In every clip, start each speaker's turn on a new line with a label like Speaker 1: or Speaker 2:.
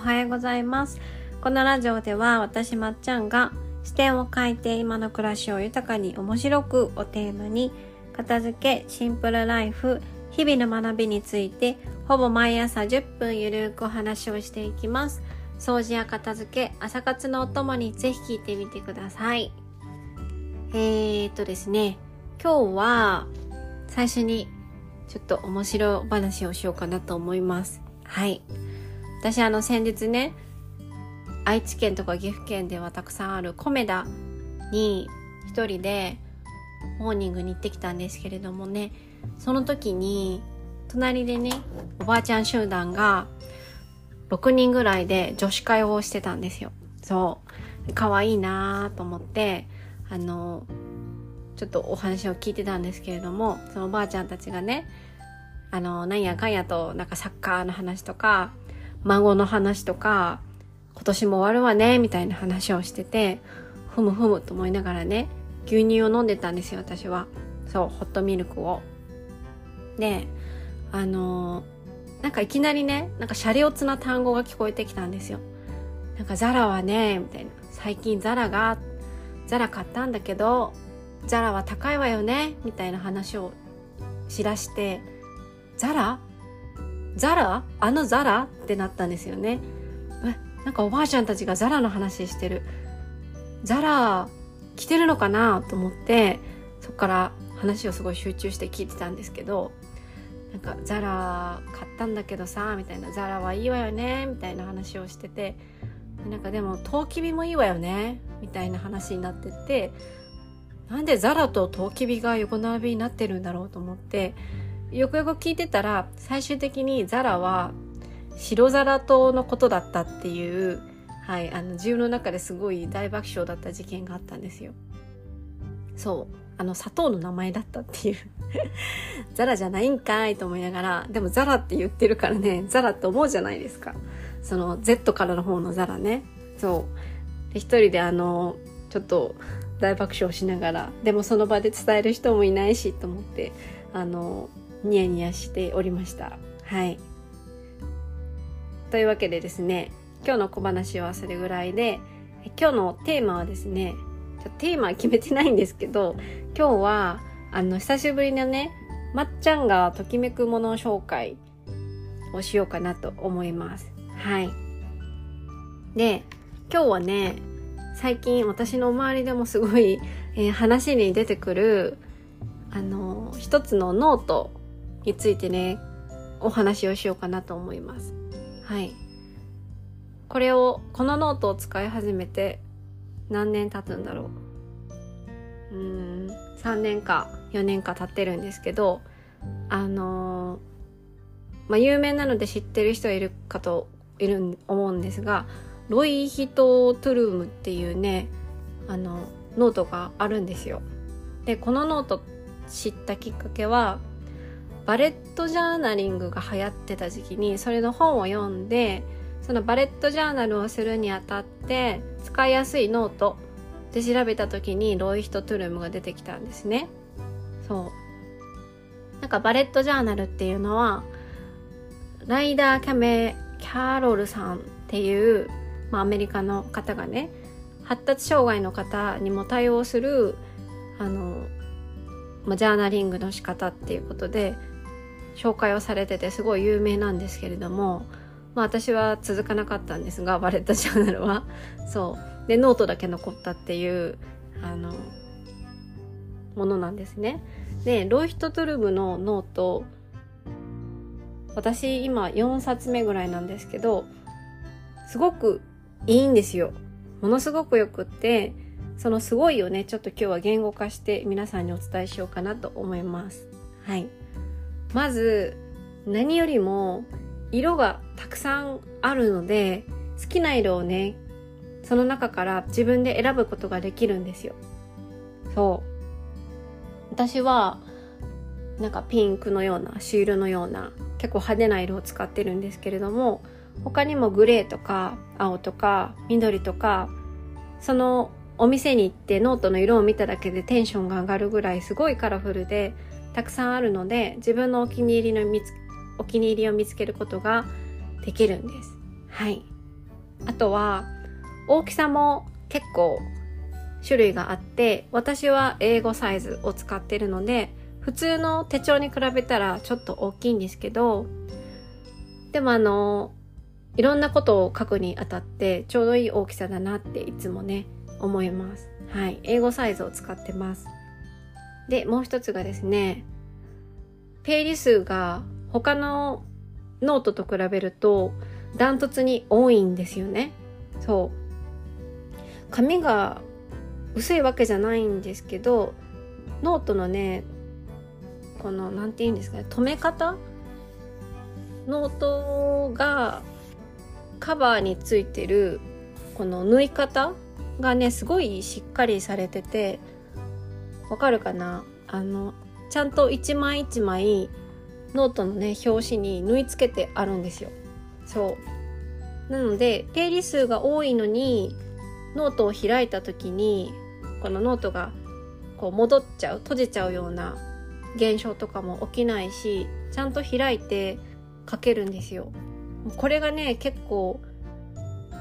Speaker 1: はようございます。このラジオでは私まっちゃんが視点を変えて今の暮らしを豊かに面白くをテーマに片付けシンプルライフ日々の学びについてほぼ毎朝10分ゆるくお話をしていきます。掃除や片付け朝活のお供にぜひ聞いてみてください。えー、っとですね今日は最初にちょっと面白話をしようかなと思います。はい。私あの先日ね愛知県とか岐阜県ではたくさんあるコメダに一人でモーニングに行ってきたんですけれどもねその時に隣でねおばあちゃん集団が6人ぐらいで女子会をしてたんですよ。そう。可愛いなと思ってあのちょっとお話を聞いてたんですけれどもそのおばあちゃんたちがねあのなんやかんやとなんかサッカーの話とか孫の話とか今年も終わるわねみたいな話をしててふむふむと思いながらね牛乳を飲んでたんですよ私は。そうホットミルクを。であのなんかいきなりねなんかシャレオツな単語が聞こえてきたんですよ。なんかザラはねみたいな。最近ザラがザラ買ったんだけどザラは高いわよねみたいな話をしらしてザラザラ？あのザラ？ってなったんですよね。えなんかおばあちゃんたちがザラの話してる。ザラ着てるのかな？と思ってそっから話をすごい集中して聞いてたんですけどなんかザラ買ったんだけどさみたいな。ザラはいいわよね？みたいな話をしててなんかでもトウキビもいいわよね？みたいな話になってってなんでザラとトウキビが横並びになってるんだろう？と思ってよくよく聞いてたら最終的にザラは白ザラ島のことだったっていう、はい、あの自分の中ですごい大爆笑だった事件があったんですよ。そうあの砂糖の名前だったっていう。ザラじゃないんかいと思いながらでもザラって言ってるからねザラって思うじゃないですか。その Z からの方のザラね。そう。で一人であのちょっと大爆笑しながらでもその場で伝える人もいないしと思ってあのニヤニヤしておりました。はい。というわけでですね今日の小話はそれぐらいで今日のテーマはですねテーマは決めてないんですけど今日はあの久しぶりのねまっちゃんがときめくもの紹介をしようかなと思います。はい。で今日はね最近私の周りでもすごい、えー、話に出てくるあの一つのノートについてねお話をしようかなと思います。はい。これをこのノートを使い始めて何年経つんだろう。うん3年か4年か経ってるんですけどあのー、まあ有名なので知ってる人はいるかといる思うんですがロイヒト・トゥルームっていうねあのノートがあるんですよ。でこのノート知ったきっかけはバレットジャーナリングが流行ってた時期にそれの本を読んでそのバレットジャーナルをするにあたって使いやすいノートで調べた時にロイヒト・トゥルムが出てきたんですね。そう。なんかバレットジャーナルっていうのはライダー・キャメ・キャロルさんっていう、まあ、アメリカの方がね発達障害の方にも対応するあの、まあ、ジャーナリングの仕方っていうことで紹介をされててすごい有名なんですけれども、まあ、私は続かなかったんですがバレットジャーナルは。そう。でノートだけ残ったっていうあのものなんですね。でロイヒトトルムのノート私今4冊目ぐらいなんですけどすごくいいんですよ。ものすごくよくってそのすごいをねちょっと今日は言語化して皆さんにお伝えしようかなと思います。はい。まず何よりも色がたくさんあるので好きな色をねその中から自分で選ぶことができるんですよ。そう。私はなんかピンクのようなシールのような結構派手な色を使ってるんですけれども他にもグレーとか青とか緑とかそのお店に行ってノートの色を見ただけでテンションが上がるぐらいすごいカラフルでたくさんあるので自分のお気に入りの見つお気に入りを見つけることができるんです。はい。あとは大きさも結構種類があって私は英語サイズを使ってるので普通の手帳に比べたらちょっと大きいんですけどでもあのいろんなことを書くにあたってちょうどいい大きさだなっていつもね思いますはい英語サイズを使ってますでもう一つがですねページ数が他のノートと比べるとダントツに多いんですよね。そう。紙が薄いわけじゃないんですけどノートのねこの何て言うんですかね留め方？ノートがカバーについてるこの縫い方がねすごいしっかりされててわかるかな？あのちゃんと一枚一枚ノートのね表紙に縫い付けてあるんですよ。そう。なのでページ数が多いのにノートを開いた時にこのノートがこう戻っちゃう閉じちゃうような現象とかも起きないしちゃんと開いて書けるんですよ。これがね結構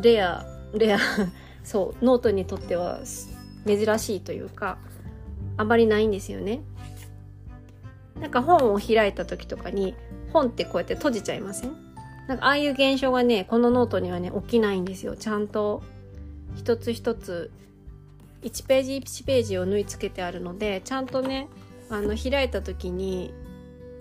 Speaker 1: レアレア そうノートにとっては珍しいというかあまりないんですよね。なんか本を開いた時とかに本ってこうやって閉じちゃいません？なんかああいう現象がねこのノートにはね起きないんですよ。ちゃんと一つ一つ1ページ1ページを縫い付けてあるのでちゃんとねあの開いた時に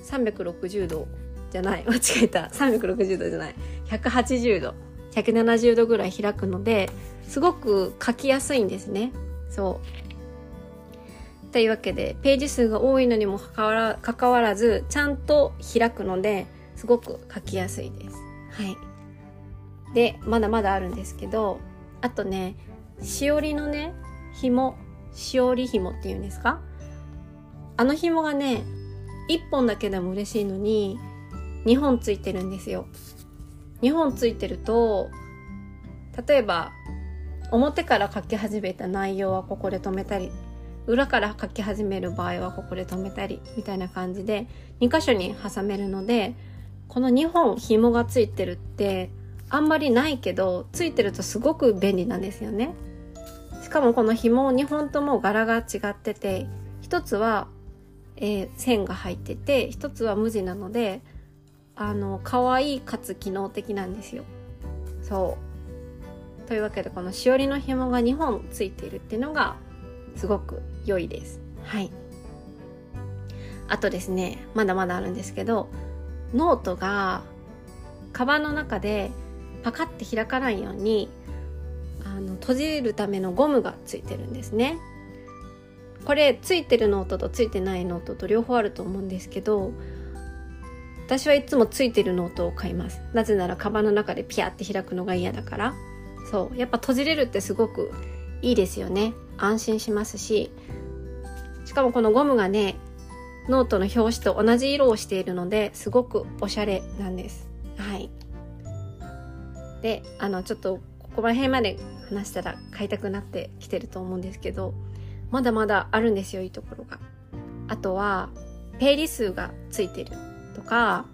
Speaker 1: 360度じゃない。間違えた。360度じゃない。180度170度ぐらい開くのですごく書きやすいんですね。そう。というわけでページ数が多いのにもかかわらずちゃんと開くのですごく書きやすいです。はい。でまだまだあるんですけどあとねしおりのね紐しおり紐っていうんですか？あの紐がね1本だけでも嬉しいのに2本ついてるんですよ。2本ついてると例えば表から書き始めた内容はここで止めたり裏から書き始める場合はここで止めたりみたいな感じで2箇所に挟めるのでこの2本紐がついてるってあんまりないけどついてるとすごく便利なんですよね。しかもこの紐2本とも柄が違ってて一つは、えー、線が入ってて一つは無地なのであの可愛いかつ機能的なんですよ。そう。というわけでこのしおりの紐が2本ついているっていうのがすごく良いです。はい。あとですねまだまだあるんですけどノートがカバンの中でパカッて開かないようにあの閉じるためのゴムがついてるんですね。これついてるノートとついてないノートと両方あると思うんですけど私はいつもついてるノートを買います。なぜならカバンの中でピャって開くのが嫌だから。そうやっぱ閉じれるってすごくいいですよね安心しますししかもこのゴムがねノートの表紙と同じ色をしているのですごくおしゃれなんです。はい。であのちょっとここら辺まで話したら買いたくなってきてると思うんですけどまだまだあるんですよいいところが。あとはページ数がついてるとか、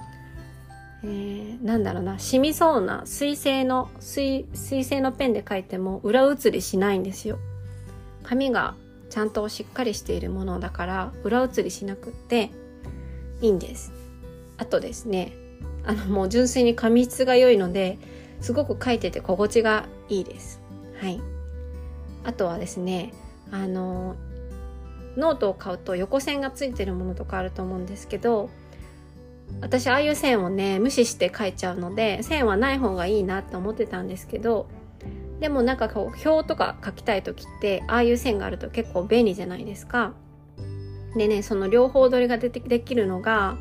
Speaker 1: えー、なんだろうな染みそうな水性の水水性のペンで書いても裏写りしないんですよ。紙がちゃんとしっかりしているものだから裏写りしなくっていいんです。あとですねあのもう純粋に紙質が良いのですごく書いてて心地がいいです。はい。あとはですねあのノートを買うと横線がついてるものとかあると思うんですけど私ああいう線をね無視して書いちゃうので線はない方がいいなって思ってたんですけどでもなんかこう表とか書きたい時ってああいう線があると結構便利じゃないですか。でねその両方取りがでできるのが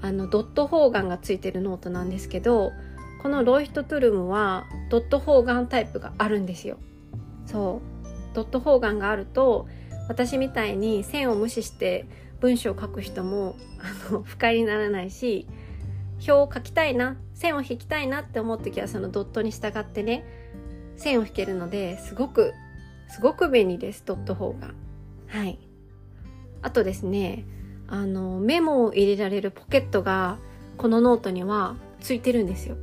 Speaker 1: あのドット方眼がついてるノートなんですけどこの Leuchtturm はドット方眼タイプがあるんですよ。そうドット方眼があると私みたいに線を無視して文章を書く人もあの 不快にならないし表を書きたいな線を引きたいなって思う時はそのドットに従ってね線を引けるのですごくすごく便利ですドット方眼。はい。あとですねあのメモを入れられるポケットがこのノートにはついてるんですよ。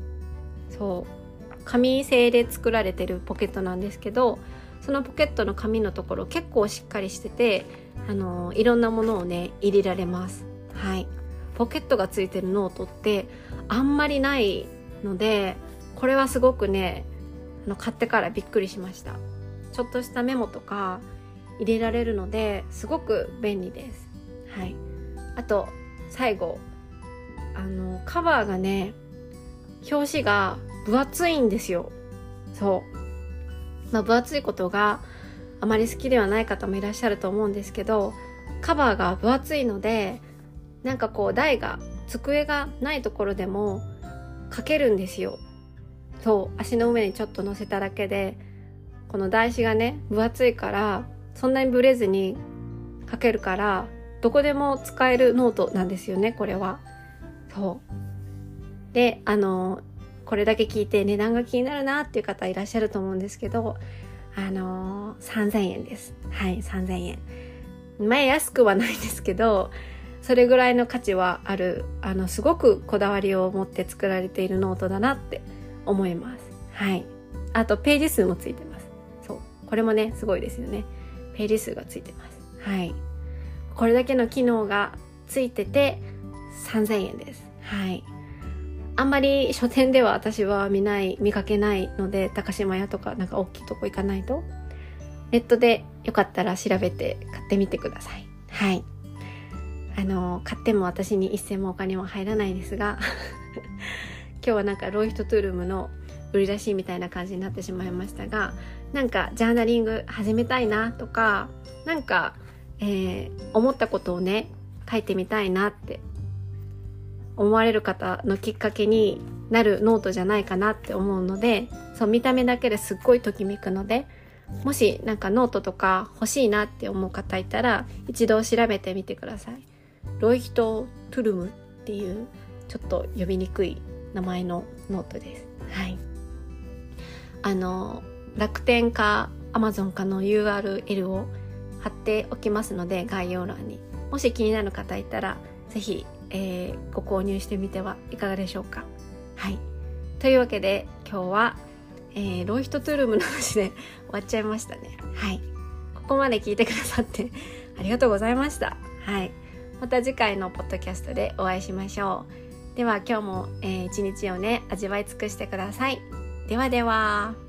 Speaker 1: そう。紙製で作られてるポケットなんですけどそのポケットの紙のところ結構しっかりしててあのいろんなものをね入れられます。はい。ポケットがついてるノートってあんまりないのでこれはすごくねの買ってからびっくりしました。ちょっとしたメモとか入れられるのですごく便利です。はい。あと最後あのカバーがね表紙が分厚いんですよ。そう。まあ分厚いことがあまり好きではない方もいらっしゃると思うんですけどカバーが分厚いのでなんかこう台が机がないところでも書けるんですよ。そう足の上にちょっと乗せただけでこの台紙がね分厚いからそんなにブレずに書けるからどこでも使えるノートなんですよねこれは。そう。であのこれだけ聞いて値段が気になるなっていう方いらっしゃると思うんですけどあの3000円です。はい3000円。前安くはないですけどそれぐらいの価値はあるあのすごくこだわりを持って作られているノートだなって思います。はい。あとページ数もついてます。そう。これもねすごいですよね。ページ数がついてます。はい。これだけの機能がついてて3000円です。はい。あんまり書店では私は見ない見かけないので高島屋とかなんか大きいとこ行かないと。ネットでよかったら調べて買ってみてください。はい。あの買っても私に一銭もお金も入らないですが。今日はなんか Leuchtturm の売り出しみたいな感じになってしまいましたがなんかジャーナリング始めたいなとかなんか、えー、思ったことをね書いてみたいなって思われる方のきっかけになるノートじゃないかなって思うのでそう見た目だけですっごいときめくのでもしなんかノートとか欲しいなって思う方いたら一度調べてみてください。 Leuchtturm っていうちょっと呼びにくい名前のノートです。はい。あの、楽天か Amazon かの URL を貼っておきますので、概要欄に。もし気になる方いたら、ぜひ、えー、ご購入してみてはいかがでしょうか。はい。というわけで、今日は、えー、ロイヒトトゥルムの話で 終わっちゃいましたね。はい。ここまで聞いてくださってありがとうございました。はい。また次回のポッドキャストでお会いしましょう。では今日も、えー、一日をね、味わい尽くしてください。ではでは。